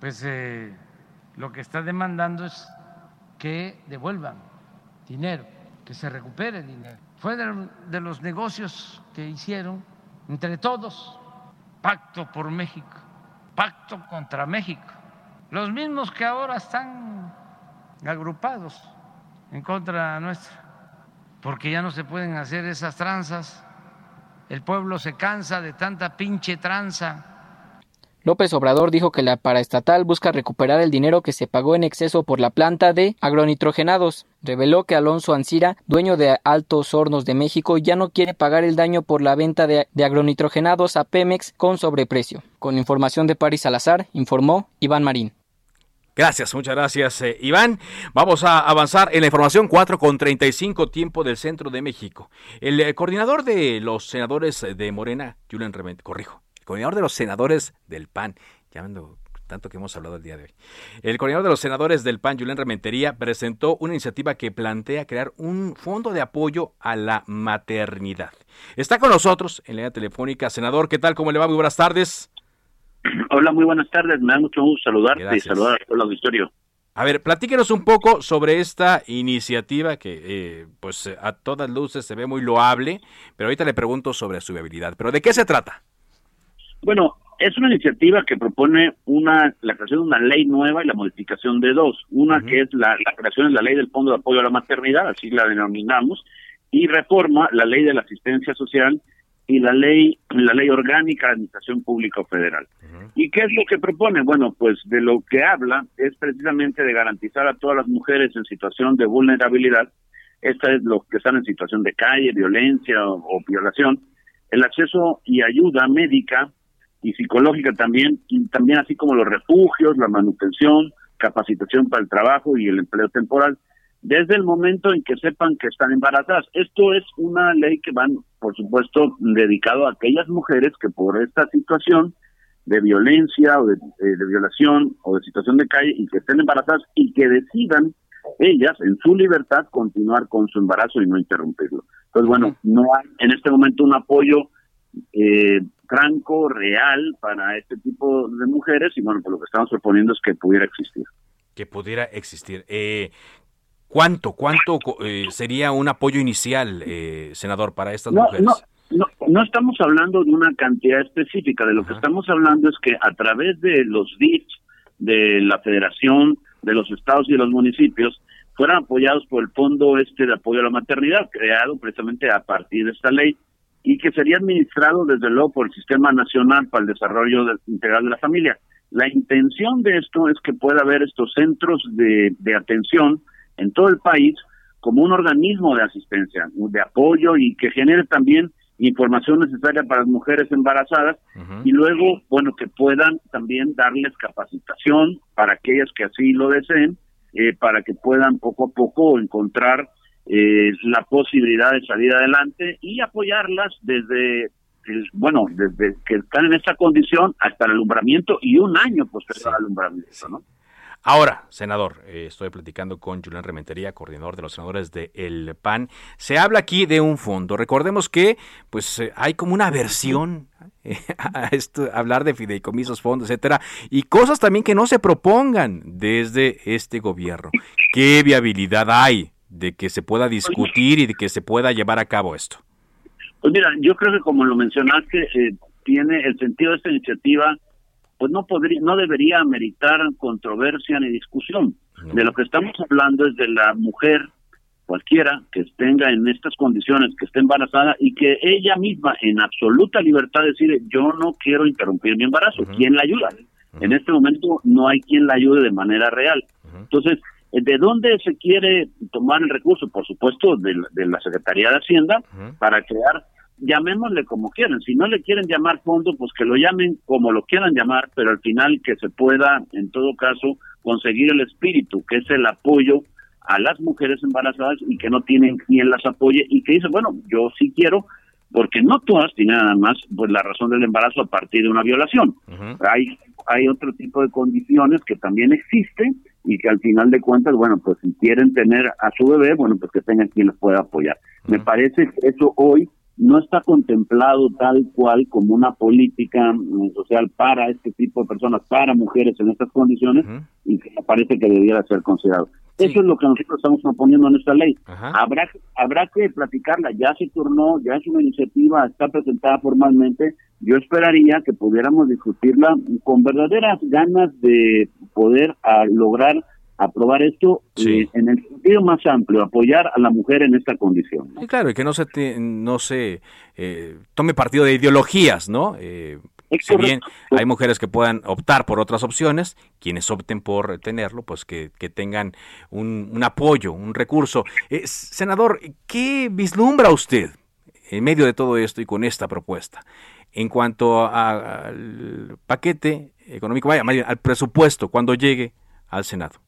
pues eh, lo que está demandando es que devuelvan dinero, que se recupere dinero. Fue de, los negocios que hicieron entre todos, pacto por México, pacto contra México. Los mismos que ahora están agrupados en contra nuestra, porque ya no se pueden hacer esas tranzas. El pueblo se cansa de tanta pinche tranza López Obrador dijo que la paraestatal busca recuperar el dinero que se pagó en exceso por la planta de agronitrogenados. Reveló que Alonso Ancira, dueño de Altos Hornos de México, ya no quiere pagar el daño por la venta de, agronitrogenados a Pemex con sobreprecio. Con información de París Salazar, informó Iván Marín. Gracias, muchas gracias, eh, Iván. Vamos a avanzar en la información 4 con 35 tiempo del centro de México. El eh, coordinador de los senadores de Morena, Julian Revent, corrijo, el coordinador de los senadores del PAN, llamando tanto que hemos hablado el día de hoy. El coordinador de los senadores del PAN, Julián Rementería, presentó una iniciativa que plantea crear un fondo de apoyo a la maternidad. Está con nosotros en la línea telefónica. Senador, ¿qué tal? ¿Cómo le va? Muy buenas tardes. Hola, muy buenas tardes. Me da mucho gusto saludarte y saludar a todo el auditorio. A ver, platíquenos un poco sobre esta iniciativa que, eh, pues, a todas luces se ve muy loable, pero ahorita le pregunto sobre su viabilidad. ¿Pero de qué se trata? Bueno, es una iniciativa que propone una la creación de una ley nueva y la modificación de dos. Una que es la, creación de la ley del Fondo de Apoyo a la Maternidad, así la denominamos, y reforma la ley de la asistencia social y la ley la ley orgánica de administración pública federal. ¿Y qué es lo que propone? Bueno, pues de lo que habla es precisamente de garantizar a todas las mujeres en situación de vulnerabilidad, esta es los que están en situación de calle, violencia o violación, el acceso y ayuda médica y psicológica también, y también así como los refugios, la manutención, capacitación para el trabajo y el empleo temporal, desde el momento en que sepan que están embarazadas. Esto es una ley que van, por supuesto, dedicado a aquellas mujeres que por esta situación de violencia o de, de, violación o de situación de calle y que estén embarazadas y que decidan ellas en su libertad continuar con su embarazo y no interrumpirlo. Entonces, bueno, no hay en este momento un apoyo eh, franco, real para este tipo de mujeres y bueno, pues lo que estamos proponiendo es que pudiera existir. Que pudiera existir. Eh, ¿Cuánto, cuánto eh, sería un apoyo inicial, eh, senador, para estas mujeres? No, no, estamos hablando de una cantidad específica, de lo que estamos hablando es que a través de los DIFs, de la federación, de los estados y de los municipios, fueran apoyados por el Fondo Este de Apoyo a la Maternidad, creado precisamente a partir de esta ley, y que sería administrado desde luego por el Sistema Nacional para el Desarrollo Integral de la Familia. La intención de esto es que pueda haber estos centros de, atención en todo el país como un organismo de asistencia, de apoyo y que genere también información necesaria para las mujeres embarazadas y luego, bueno, que puedan también darles capacitación para aquellas que así lo deseen, eh, para que puedan poco a poco encontrar eh, la posibilidad de salir adelante y apoyarlas desde bueno, desde que están en esta condición hasta el alumbramiento y un año posterior al alumbramiento, ¿no? Ahora, senador, eh, estoy platicando con Julián Rementería, coordinador de los senadores del el PAN. Se habla aquí de un fondo. Recordemos que pues eh, hay como una versión a esto, hablar de fideicomisos, fondos, etcétera, y cosas también que no se propongan desde este gobierno. ¿Qué viabilidad hay de que se pueda discutir y de que se pueda llevar a cabo esto? Pues mira, yo creo que como lo mencionaste, tiene el sentido de esta iniciativa pues no podría, no debería ameritar controversia ni discusión. De lo que estamos hablando es de la mujer cualquiera que tenga en estas condiciones, que esté embarazada y que ella misma en absoluta libertad decide yo no quiero interrumpir mi embarazo, ¿quién la ayuda? En este momento no hay quien la ayude de manera real. Entonces, ¿de dónde se quiere tomar el recurso? Por supuesto, de, de la Secretaría de Hacienda para crear llamémosle como quieran. Si no le quieren llamar fondo, pues que lo llamen como lo quieran llamar, pero al final que se pueda, en todo caso, conseguir el espíritu, que es el apoyo a las mujeres embarazadas y que no tienen quien las apoye y que dice, bueno, yo sí quiero, porque no todas tienen nada más pues la razón del embarazo a partir de una violación. Hay hay otro tipo de condiciones que también existen y que al final de cuentas, bueno, pues si quieren tener a su bebé, bueno, pues que tengan quien les pueda apoyar. Me parece que eso hoy no está contemplado tal cual como una política mm, social para este tipo de personas, para mujeres en estas condiciones, y que me parece que debiera ser considerado. Eso es lo que nosotros estamos proponiendo en esta ley. Habrá, habrá que platicarla, ya se turnó, ya es una iniciativa, está presentada formalmente. Yo esperaría que pudiéramos discutirla con verdaderas ganas de poder ah, lograr aprobar esto eh, en el sentido más amplio, apoyar a la mujer en esta condición. Y claro, y que no se, no se eh, tome partido de ideologías, ¿no? Eh, si bien hay mujeres que puedan optar por otras opciones, quienes opten por tenerlo, pues que, tengan un, apoyo, un recurso. senador, ¿qué vislumbra usted en medio de todo esto y con esta propuesta? En cuanto al paquete económico, vaya, al presupuesto cuando llegue al Senado.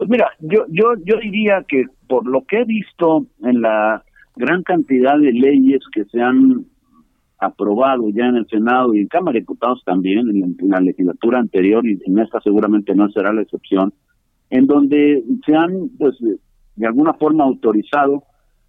Pues mira, yo, yo, yo diría que por lo que he visto en la gran cantidad de leyes que se han aprobado ya en el Senado y en Cámara de Diputados también, en la, legislatura anterior, y en esta seguramente no será la excepción, en donde se han, pues, de alguna forma autorizado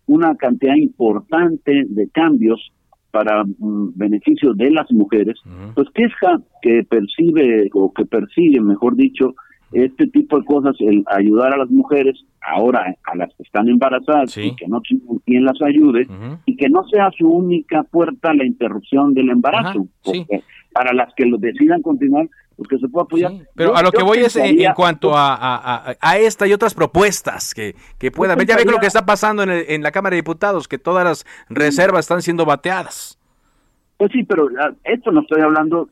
una cantidad importante de cambios para mm, beneficio de las mujeres, pues queja que percibe o que persigue, mejor dicho, este tipo de cosas, el ayudar a las mujeres, ahora a las que están embarazadas y que no tienen quien las ayude, y que no sea su única puerta la interrupción del embarazo, porque para las que lo decidan continuar, pues que se pueda apoyar. pero a lo que voy es en, cuanto a, a, esta y otras propuestas que, que pueda haber. Ya ve lo que está pasando en, en la Cámara de Diputados, que todas las reservas están siendo bateadas. Pues sí, pero ah, esto no estoy hablando,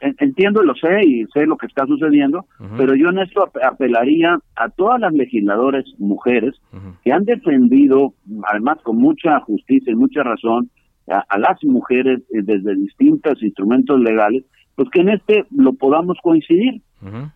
eh, entiendo lo sé y sé lo que está sucediendo, pero yo en esto apelaría a todas las legisladoras mujeres que han defendido, además con mucha justicia y mucha razón, a, las mujeres eh, desde distintos instrumentos legales, pues que en este lo podamos coincidir.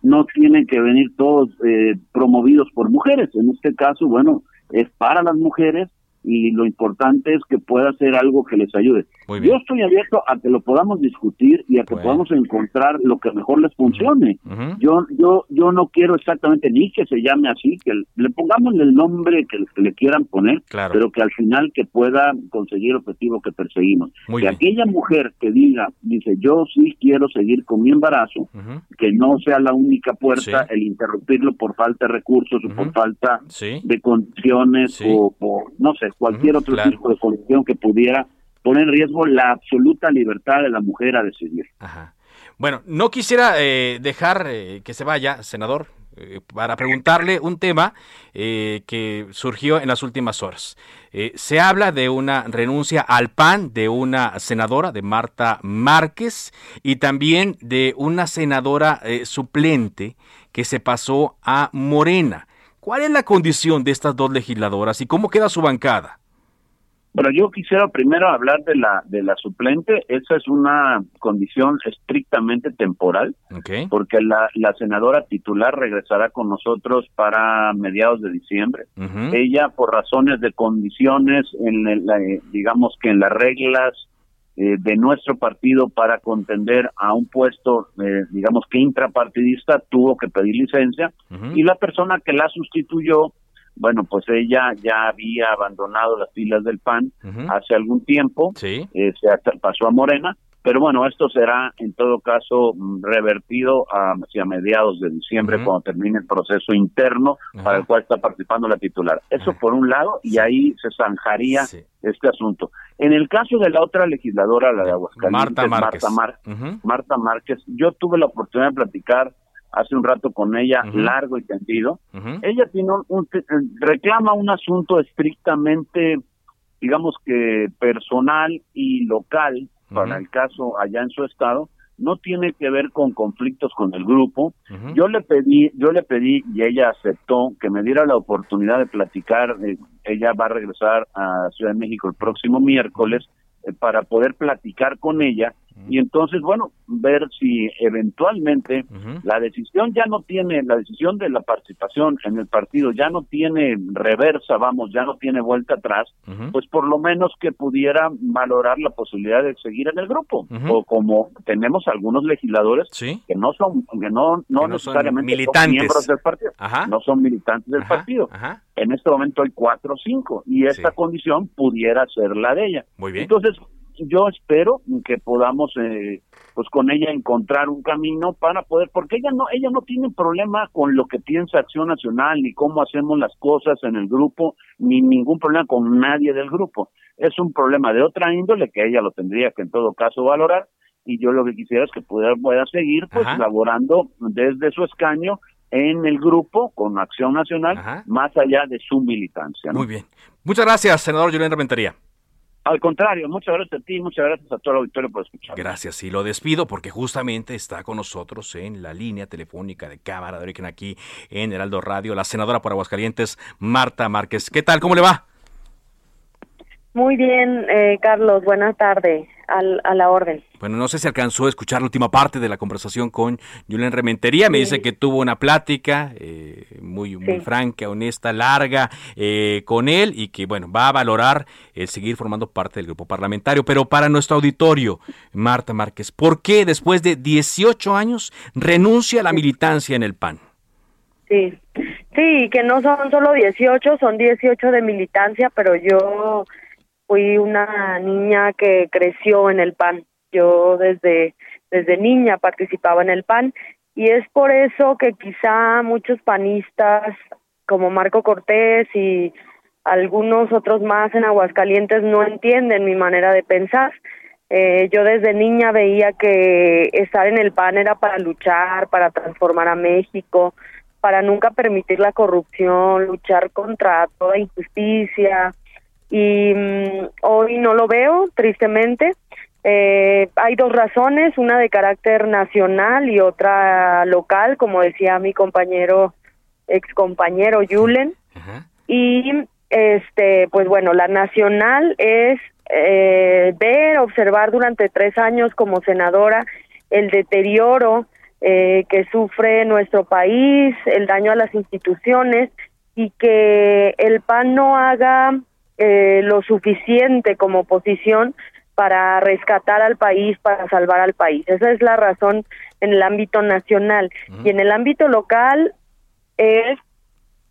No tienen que venir todos eh, promovidos por mujeres. En este caso, bueno, es para las mujeres y lo importante es que pueda ser algo que les ayude. Yo estoy abierto a que lo podamos discutir y a que podamos encontrar lo que mejor les funcione. Yo yo yo no quiero exactamente ni que se llame así, que le pongamos el nombre que, le quieran poner, pero que al final que pueda conseguir el objetivo que perseguimos. que aquella mujer que diga, dice, yo sí quiero seguir con mi embarazo, que no sea la única puerta el interrumpirlo por falta de recursos o por falta de condiciones o por, no sé, cualquier otro tipo de condición que pudiera pone en riesgo la absoluta libertad de la mujer a decidir. Bueno, no quisiera eh, dejar eh, que se vaya, senador, eh, para preguntarle un tema que surgió en las últimas horas. se habla de una renuncia al PAN de una senadora, de Marta Márquez, y también de una senadora suplente que se pasó a Morena. ¿Cuál es la condición de estas dos legisladoras y cómo queda su bancada? Bueno, yo quisiera primero hablar de la de la suplente. Esa es una condición estrictamente temporal, porque la, la senadora titular regresará con nosotros para mediados de diciembre. Ella, por razones de condiciones, en el, digamos que en las reglas eh, de nuestro partido para contender a un puesto, eh, digamos que intrapartidista, tuvo que pedir licencia. Y la persona que la sustituyó, bueno, pues ella ya había abandonado las filas del PAN hace algún tiempo, se pasó a Morena pero bueno, esto será en todo caso mm, revertido hacia mediados de diciembre cuando termine el proceso interno para el cual está participando la titular. Eso por un lado y ahí se zanjaría este asunto. En el caso de la otra legisladora, la de Aguascalientes, Marta Márquez, Marta, Márquez yo tuve la oportunidad de platicar hace un rato con ella, largo y tendido. Ella tiene un, reclama un asunto estrictamente, digamos que personal y local, para el caso allá en su estado, no tiene que ver con conflictos con el grupo. Yo le pedí, yo le pedí y ella aceptó que me diera la oportunidad de platicar. Eh, ella va a regresar a Ciudad de México el próximo miércoles eh, para poder platicar con ella y entonces, bueno, ver si eventualmente la decisión ya no tiene, la decisión de la participación en el partido ya no tiene reversa, vamos, ya no tiene vuelta atrás, pues por lo menos que pudiera valorar la posibilidad de seguir en el grupo. O como tenemos algunos legisladores que no son, que no, no, necesariamente son miembros del partido, no son militantes del partido. En este momento hay cuatro o cinco y esta condición pudiera ser la de ella. Muy bien. Entonces, yo espero que podamos eh, pues con ella encontrar un camino para poder porque ella no ella no tiene problema con lo que piensa Acción Nacional ni cómo hacemos las cosas en el grupo ni ningún problema con nadie del grupo. Es un problema de otra índole que ella lo tendría que en todo caso valorar y yo lo que quisiera es que pueda, pueda seguir pues laborando desde su escaño en el grupo con Acción Nacional más allá de su militancia muy bien. Muchas gracias senador Julián Rementería al contrario, muchas gracias a ti, muchas gracias a todo el auditorio por escuchar. Gracias, y lo despido porque justamente está con nosotros en la línea telefónica de Cámara de Origen aquí en Heraldo Radio, la senadora por Aguascalientes, Marta Márquez. ¿Qué tal? ¿Cómo le va? Muy bien, eh, Carlos, buenas tardes a la orden. Bueno, no sé si alcanzó a escuchar la última parte de la conversación con Julián Rementería. Me dice que tuvo una plática eh, muy, muy franca, honesta, larga eh, con él y que, bueno, va a valorar el seguir formando parte del grupo parlamentario. Pero para nuestro auditorio, Marta Márquez, ¿por qué después de 18 años renuncia a la militancia en el PAN? Sí, sí, que no son solo 18, son 18 de militancia, pero yo fui una niña que creció en el PAN. Yo desde, desde niña participaba en el PAN y es por eso que quizá muchos panistas como Marco Cortés y algunos otros más en Aguascalientes no entienden mi manera de pensar. Eh, yo desde niña veía que estar en el PAN era para luchar, para transformar a México, para nunca permitir la corrupción, luchar contra toda injusticia, y mm, hoy no lo veo, tristemente. Eh, hay dos razones, una de carácter nacional y otra local, como decía mi compañero, ex compañero Julen. Y este, pues bueno, la nacional es eh, ver, observar durante tres años como senadora el deterioro eh, que sufre nuestro país, el daño a las instituciones y que el PAN no haga eh, lo suficiente como oposición para rescatar al país, para salvar al país. Esa es la razón en el ámbito nacional. Y en el ámbito local es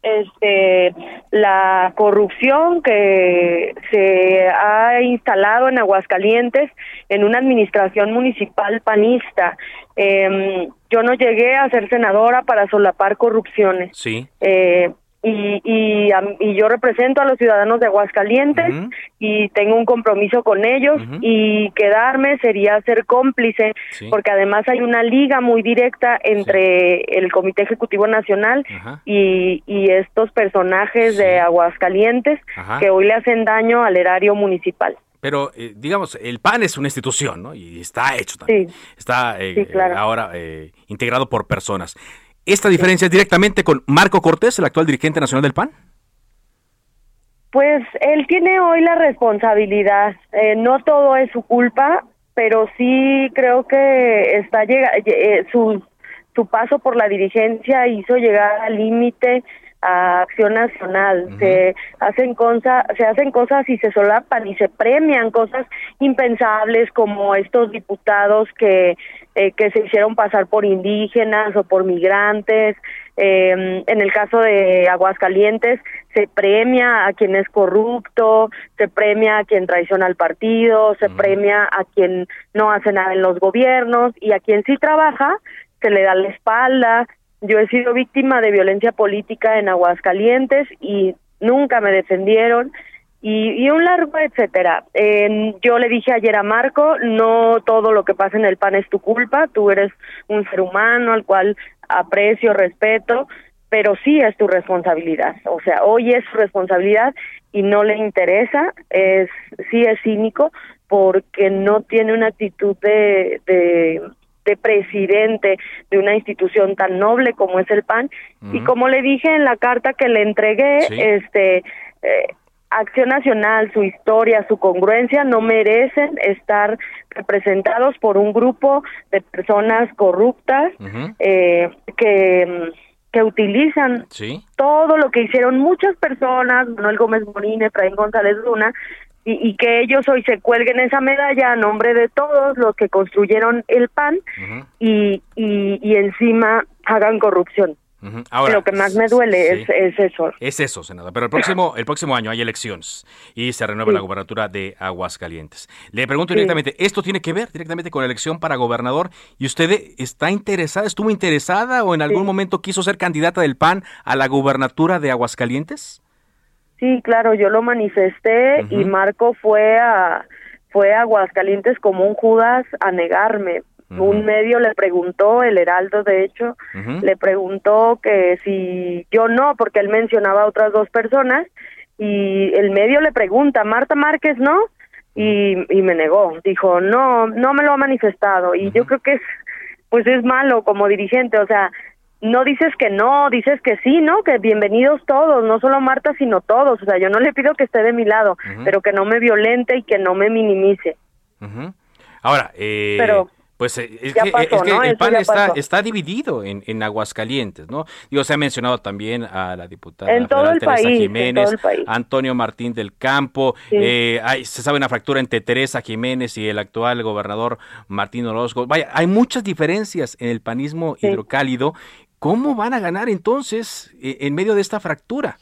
este la corrupción que se ha instalado en Aguascalientes en una administración municipal panista. Eh, yo no llegué a ser senadora para solapar corrupciones. Sí. Eh, y, y, y, yo represento a los ciudadanos de Aguascalientes y tengo un compromiso con ellos y quedarme sería ser cómplice porque además hay una liga muy directa entre el Comité Ejecutivo Nacional y, y, estos personajes de Aguascalientes que hoy le hacen daño al erario municipal. Pero, eh, digamos, el PAN es una institución, ¿no? Y está hecho también. Está eh, ahora eh, integrado por personas. ¿Esta diferencia es directamente con Marco Cortés, el actual dirigente nacional del PAN? Pues él tiene hoy la responsabilidad. Eh, no todo es su culpa, pero sí creo que está llega, eh, su, su paso por la dirigencia hizo llegar al límite a Acción Nacional, se hacen cosas, se hacen cosas y se solapan y se premian cosas impensables como estos diputados que eh, que se hicieron pasar por indígenas o por migrantes. Eh, en el caso de Aguascalientes, se premia a quien es corrupto, se premia a quien traiciona al partido, se premia a quien no hace nada en los gobiernos y a quien sí trabaja, se le da la espalda. Yo he sido víctima de violencia política en Aguascalientes y nunca me defendieron y, un largo etcétera. yo le dije ayer a Marco, no todo lo que pasa en el PAN es tu culpa, tú eres un ser humano al cual aprecio, respeto, pero sí es tu responsabilidad. O sea, hoy es su responsabilidad y no le interesa, es sí es cínico porque no tiene una actitud de de presidente de una institución tan noble como es el PAN. Y como le dije en la carta que le entregué este eh, Acción Nacional, su historia, su congruencia no merecen estar representados por un grupo de personas corruptas eh, que, que utilizan todo lo que hicieron muchas personas, Manuel Gómez Morín, Efraín González Luna, y, y, que ellos hoy se cuelguen esa medalla a nombre de todos los que construyeron el PAN y, y, y encima hagan corrupción lo que más me duele es, eso. Es eso, senador. Pero el próximo, el próximo año hay elecciones y se renueva la gobernatura de Aguascalientes. Le pregunto directamente, ¿esto tiene que ver directamente con la elección para gobernador? ¿Y usted está interesada, estuvo interesada o en algún momento quiso ser candidata del PAN a la gubernatura de Aguascalientes? Sí, claro, yo lo manifesté y Marco fue a fue a Aguascalientes como un Judas a negarme, un medio le preguntó, el Heraldo de hecho, le preguntó que si yo no, porque él mencionaba a otras dos personas, y el medio le pregunta, Marta Márquez no, y, y me negó, dijo, no, no me lo ha manifestado, y yo creo que es, pues es malo como dirigente, o sea, no dices que no, dices que sí, ¿no? Que bienvenidos todos, no solo Marta, sino todos. O sea, yo no le pido que esté de mi lado, pero que no me violente y que no me minimice. Ahora, eh, pero, pues eh, es, que, el PAN está, está dividido en, en, Aguascalientes, ¿no? Digo, se ha mencionado también a la diputada en todo el Teresa país, Jiménez, Antonio Martín del Campo, eh, hay, se sabe una fractura entre Teresa Jiménez y el actual gobernador Martín Orozco. Vaya, hay muchas diferencias en el panismo hidrocálido. ¿Cómo van a ganar entonces eh, en medio de esta fractura?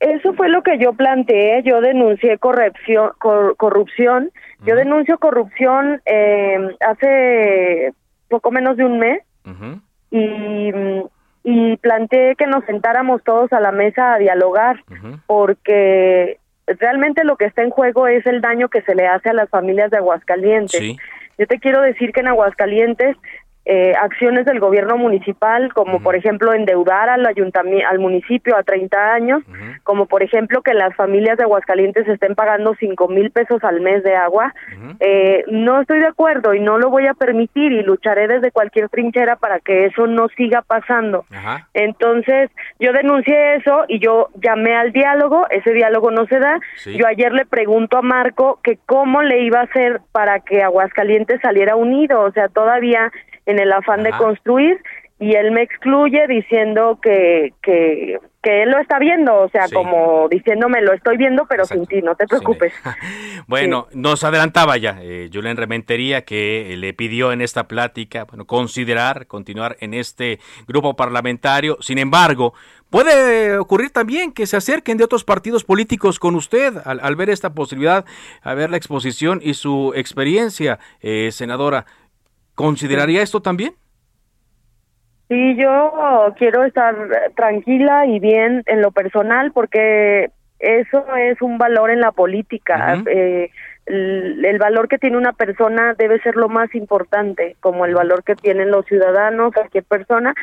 Eso fue lo que yo planteé, yo denuncié corrupción, corrupción. Yo denuncio corrupción eh, hace poco menos de un mes. Y, y planteé que nos sentáramos todos a la mesa a dialogar porque realmente lo que está en juego es el daño que se le hace a las familias de Aguascalientes. Yo te quiero decir que en Aguascalientes eh, acciones del gobierno municipal, como por ejemplo endeudar al ayuntamiento, al municipio a 30 años, como por ejemplo que las familias de Aguascalientes estén pagando 5 mil pesos al mes de agua. eh, no estoy de acuerdo y no lo voy a permitir y lucharé desde cualquier trinchera para que eso no siga pasando. Entonces, yo denuncié eso y yo llamé al diálogo, ese diálogo no se da. Yo ayer le pregunto a Marco que cómo le iba a hacer para que Aguascalientes saliera unido, o sea, todavía en el afán de construir y él me excluye diciendo que, que, que él lo está viendo, o sea, como diciéndome lo estoy viendo, pero sin ti, no te preocupes. bueno, nos adelantaba ya eh, Julián Rementería que le pidió en esta plática, bueno, considerar continuar en este grupo parlamentario. Sin embargo, puede ocurrir también que se acerquen de otros partidos políticos con usted al, ver esta posibilidad, a ver la exposición y su experiencia, eh, senadora. ¿Consideraría esto también? Sí, yo quiero estar tranquila y bien en lo personal porque eso es un valor en la política. Eh, el, valor que tiene una persona debe ser lo más importante, como el valor que tienen los ciudadanos, cualquier persona.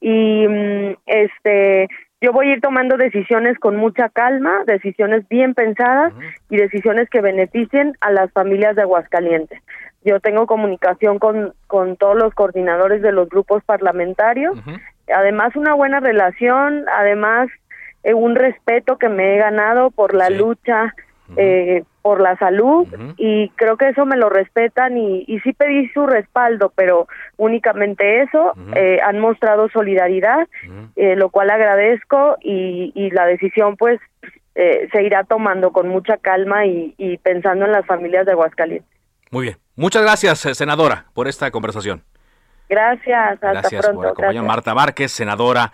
Y mm, este, yo voy a ir tomando decisiones con mucha calma, decisiones bien pensadas y decisiones que beneficien a las familias de Aguascalientes. Yo tengo comunicación con, con todos los coordinadores de los grupos parlamentarios, además una buena relación, además eh, un respeto que me he ganado por la lucha, eh, por la salud y creo que eso me lo respetan y, y sí pedí su respaldo, pero únicamente eso, eh, han mostrado solidaridad, eh, lo cual agradezco y, y la decisión pues eh, se irá tomando con mucha calma y, y pensando en las familias de Aguascalientes. Muy bien. Muchas gracias, senadora, por esta conversación. Gracias, hasta Gracias pronto. por acompañar. Marta Márquez, senadora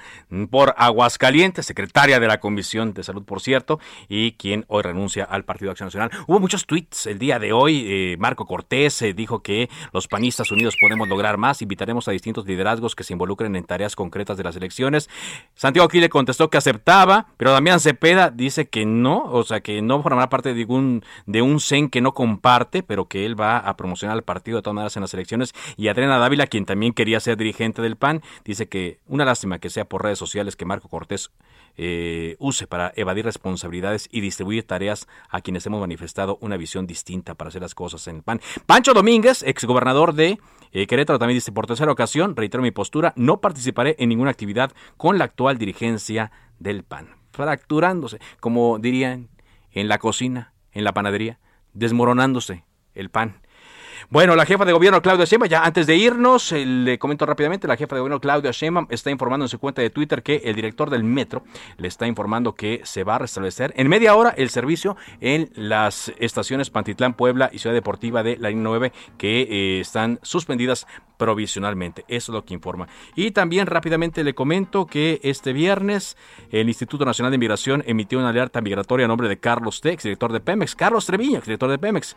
por Aguascalientes, secretaria de la Comisión de Salud, por cierto, y quien hoy renuncia al Partido Acción Nacional. Hubo muchos tweets el día de hoy. Eh, Marco Cortés eh, dijo que los panistas unidos podemos lograr más. Invitaremos a distintos liderazgos que se involucren en tareas concretas de las elecciones. Santiago Aquí le contestó que aceptaba, pero Damián Cepeda dice que no, o sea, que no formará parte de un, de un CEN que no comparte, pero que él va a promocionar al partido de todas maneras en las elecciones. Y Adriana Dávila, quien también quería ser dirigente del PAN, dice que una lástima que sea por redes sociales que Marco Cortés eh, use para evadir responsabilidades y distribuir tareas a quienes hemos manifestado una visión distinta para hacer las cosas en el PAN. Pancho Domínguez, exgobernador de eh, Querétaro, también dice, por tercera ocasión, reitero mi postura, no participaré en ninguna actividad con la actual dirigencia del PAN. Fracturándose, como dirían en la cocina, en la panadería, desmoronándose el pan. Bueno, la jefa de gobierno Claudia Sheinbaum, ya antes de irnos, eh, le comento rápidamente, la jefa de gobierno Claudia Sheinbaum está informando en su cuenta de Twitter que el director del metro le está informando que se va a restablecer en media hora el servicio en las estaciones Pantitlán, Puebla y Ciudad Deportiva de la línea 9 que eh, están suspendidas provisionalmente. Eso es lo que informa. Y también rápidamente le comento que este viernes el Instituto Nacional de Migración emitió una alerta migratoria a nombre de Carlos Tex, director de Pemex, Carlos Treviño, director de Pemex.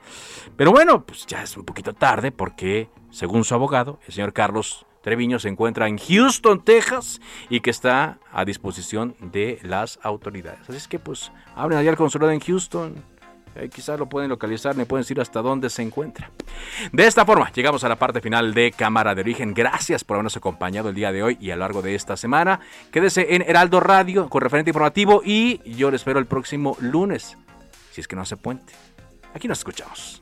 Pero bueno, pues ya es un poquito tarde porque, según su abogado, el señor Carlos Treviño se encuentra en Houston, Texas, y que está a disposición de las autoridades. Así es que pues abren allá el consulado en Houston. Eh, quizás lo pueden localizar, me pueden decir hasta dónde se encuentra. De esta forma, llegamos a la parte final de Cámara de Origen. Gracias por habernos acompañado el día de hoy y a lo largo de esta semana. Quédese en Heraldo Radio con referente informativo y yo le espero el próximo lunes, si es que no hace puente. Aquí nos escuchamos.